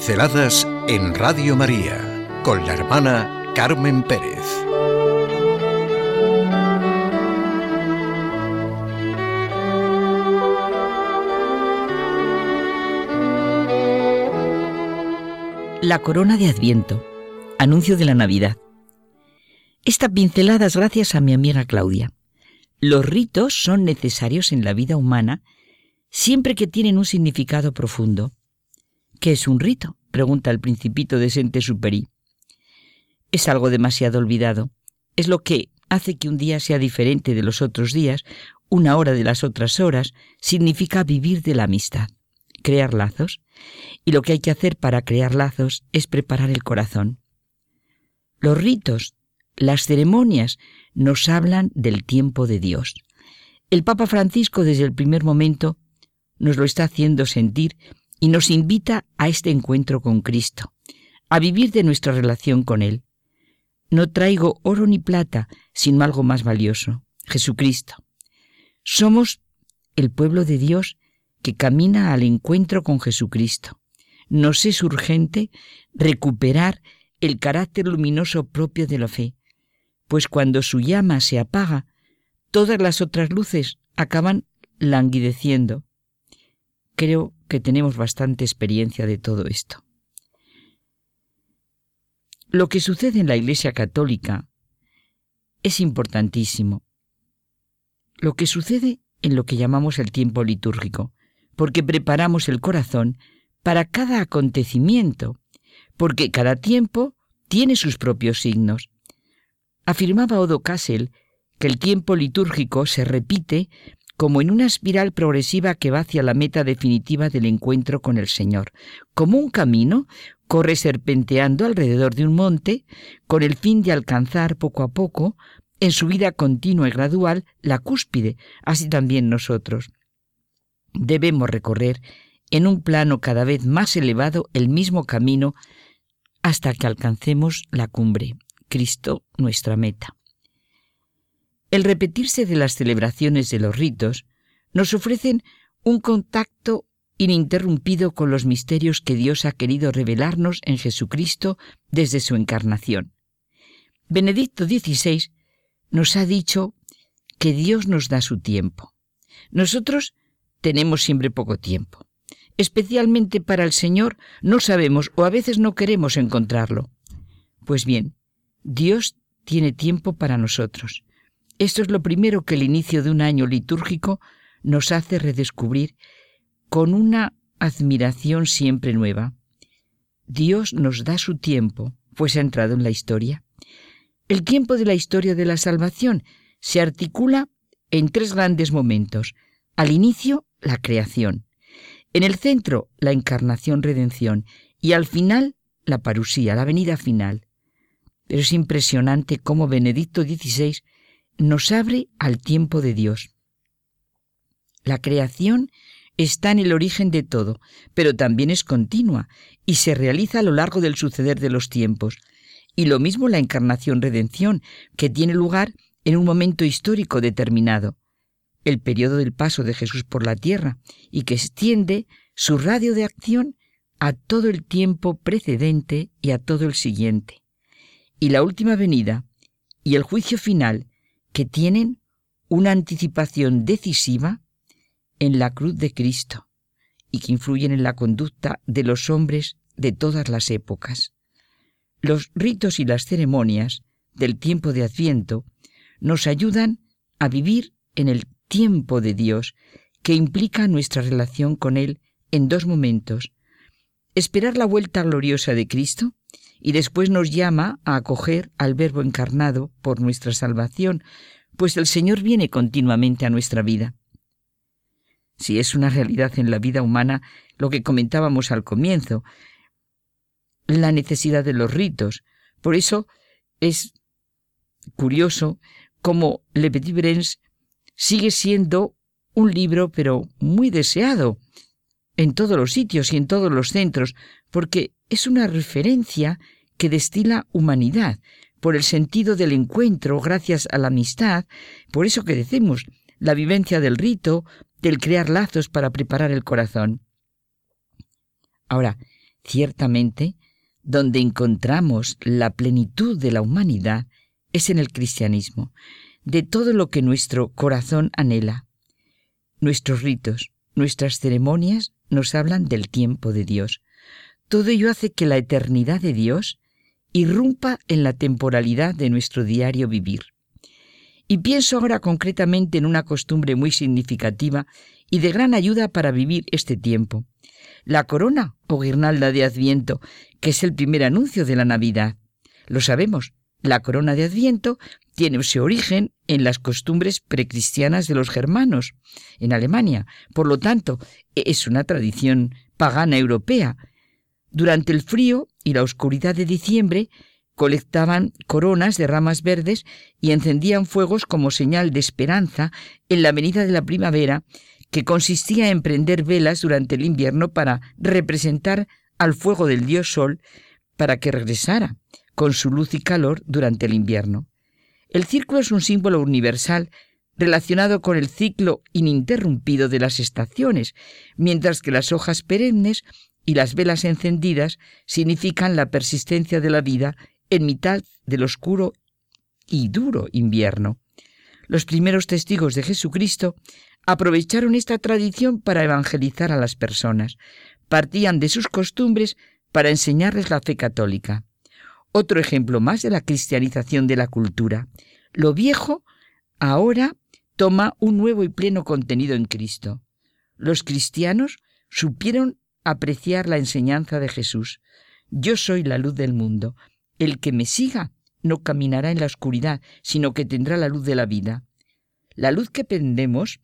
Pinceladas en Radio María con la hermana Carmen Pérez. La corona de Adviento, anuncio de la Navidad. Esta pincelada es gracias a mi amiga Claudia. Los ritos son necesarios en la vida humana siempre que tienen un significado profundo. ¿Qué es un rito? pregunta el principito de Saint-Exupéry. Es algo demasiado olvidado. Es lo que hace que un día sea diferente de los otros días, una hora de las otras horas, significa vivir de la amistad, crear lazos. Y lo que hay que hacer para crear lazos es preparar el corazón. Los ritos, las ceremonias, nos hablan del tiempo de Dios. El Papa Francisco desde el primer momento nos lo está haciendo sentir y nos invita a este encuentro con Cristo, a vivir de nuestra relación con Él. No traigo oro ni plata, sino algo más valioso, Jesucristo. Somos el pueblo de Dios que camina al encuentro con Jesucristo. Nos es urgente recuperar el carácter luminoso propio de la fe, pues cuando su llama se apaga, todas las otras luces acaban languideciendo. Creo que tenemos bastante experiencia de todo esto. Lo que sucede en la Iglesia Católica es importantísimo. Lo que sucede en lo que llamamos el tiempo litúrgico, porque preparamos el corazón para cada acontecimiento, porque cada tiempo tiene sus propios signos. Afirmaba Odo Kassel que el tiempo litúrgico se repite como en una espiral progresiva que va hacia la meta definitiva del encuentro con el Señor. Como un camino, corre serpenteando alrededor de un monte, con el fin de alcanzar poco a poco, en su vida continua y gradual, la cúspide, así también nosotros. Debemos recorrer en un plano cada vez más elevado el mismo camino hasta que alcancemos la cumbre, Cristo nuestra meta. El repetirse de las celebraciones de los ritos nos ofrecen un contacto ininterrumpido con los misterios que Dios ha querido revelarnos en Jesucristo desde su encarnación. Benedicto XVI nos ha dicho que Dios nos da su tiempo. Nosotros tenemos siempre poco tiempo. Especialmente para el Señor no sabemos o a veces no queremos encontrarlo. Pues bien, Dios tiene tiempo para nosotros. Esto es lo primero que el inicio de un año litúrgico nos hace redescubrir con una admiración siempre nueva. Dios nos da su tiempo, pues ha entrado en la historia. El tiempo de la historia de la salvación se articula en tres grandes momentos. Al inicio, la creación. En el centro, la encarnación-redención. Y al final, la parusía, la venida final. Pero es impresionante cómo Benedicto XVI nos abre al tiempo de Dios. La creación está en el origen de todo, pero también es continua y se realiza a lo largo del suceder de los tiempos. Y lo mismo la encarnación-redención, que tiene lugar en un momento histórico determinado, el periodo del paso de Jesús por la tierra, y que extiende su radio de acción a todo el tiempo precedente y a todo el siguiente. Y la última venida y el juicio final, que tienen una anticipación decisiva en la cruz de Cristo y que influyen en la conducta de los hombres de todas las épocas. Los ritos y las ceremonias del tiempo de Adviento nos ayudan a vivir en el tiempo de Dios, que implica nuestra relación con Él en dos momentos. Esperar la vuelta gloriosa de Cristo y después nos llama a acoger al Verbo encarnado por nuestra salvación, pues el Señor viene continuamente a nuestra vida si es una realidad en la vida humana lo que comentábamos al comienzo, la necesidad de los ritos. Por eso es curioso cómo Le Petit Brens sigue siendo un libro, pero muy deseado en todos los sitios y en todos los centros, porque es una referencia que destila humanidad, por el sentido del encuentro, gracias a la amistad, por eso que decimos, la vivencia del rito, del crear lazos para preparar el corazón. Ahora, Ciertamente, donde encontramos la plenitud de la humanidad es en el cristianismo, de todo lo que nuestro corazón anhela. Nuestros ritos, nuestras ceremonias nos hablan del tiempo de Dios. Todo ello hace que la eternidad de Dios irrumpa en la temporalidad de nuestro diario vivir. Y pienso ahora concretamente en una costumbre muy significativa y de gran ayuda para vivir este tiempo. La corona o guirnalda de Adviento, que es el primer anuncio de la Navidad. Lo sabemos, la corona de Adviento tiene su origen en las costumbres precristianas de los germanos, en Alemania. Por lo tanto, es una tradición pagana europea. Durante el frío y la oscuridad de diciembre, colectaban coronas de ramas verdes y encendían fuegos como señal de esperanza en la venida de la primavera, que consistía en prender velas durante el invierno para representar al fuego del dios Sol para que regresara con su luz y calor durante el invierno. El círculo es un símbolo universal relacionado con el ciclo ininterrumpido de las estaciones, mientras que las hojas perennes y las velas encendidas significan la persistencia de la vida en mitad del oscuro y duro invierno. Los primeros testigos de Jesucristo aprovecharon esta tradición para evangelizar a las personas. Partían de sus costumbres para enseñarles la fe católica. Otro ejemplo más de la cristianización de la cultura. Lo viejo ahora toma un nuevo y pleno contenido en Cristo. Los cristianos supieron apreciar la enseñanza de Jesús. Yo soy la luz del mundo. El que me siga no caminará en la oscuridad, sino que tendrá la luz de la vida. La luz que prendemos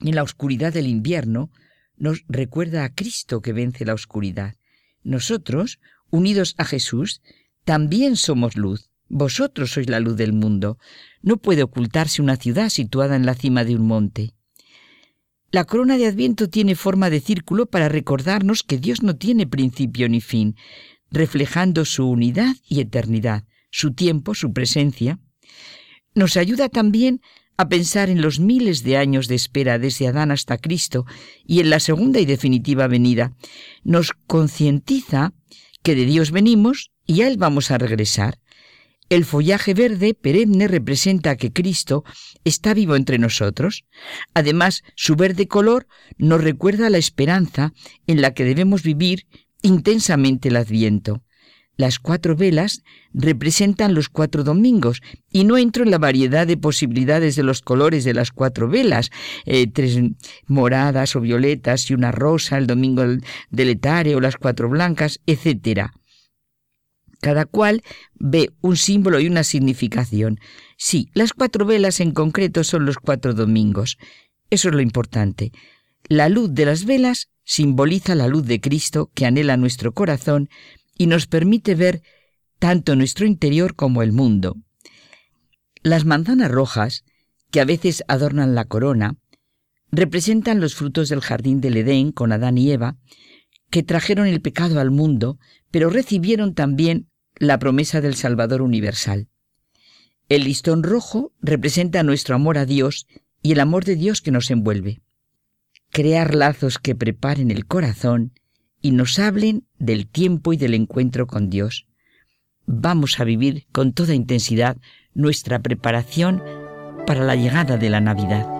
en la oscuridad del invierno nos recuerda a Cristo que vence la oscuridad. Nosotros, unidos a Jesús, también somos luz. Vosotros sois la luz del mundo. No puede ocultarse una ciudad situada en la cima de un monte. La corona de Adviento tiene forma de círculo para recordarnos que Dios no tiene principio ni fin, reflejando su unidad y eternidad, su tiempo, su presencia. Nos ayuda también a pensar en los miles de años de espera desde Adán hasta Cristo y en la segunda y definitiva venida. Nos concientiza que de Dios venimos y a Él vamos a regresar. El follaje verde perenne representa que Cristo está vivo entre nosotros. Además, su verde color nos recuerda la esperanza en la que debemos vivir intensamente el adviento. Las cuatro velas representan los cuatro domingos y no entro en la variedad de posibilidades de los colores de las cuatro velas, eh, tres moradas o violetas y una rosa el domingo del etare o las cuatro blancas, etcétera. Cada cual ve un símbolo y una significación. Sí, las cuatro velas en concreto son los cuatro domingos. Eso es lo importante. La luz de las velas simboliza la luz de Cristo que anhela nuestro corazón y nos permite ver tanto nuestro interior como el mundo. Las manzanas rojas, que a veces adornan la corona, representan los frutos del jardín del Edén con Adán y Eva, que trajeron el pecado al mundo, pero recibieron también la promesa del Salvador universal. El listón rojo representa nuestro amor a Dios y el amor de Dios que nos envuelve. Crear lazos que preparen el corazón y nos hablen del tiempo y del encuentro con Dios. Vamos a vivir con toda intensidad nuestra preparación para la llegada de la Navidad.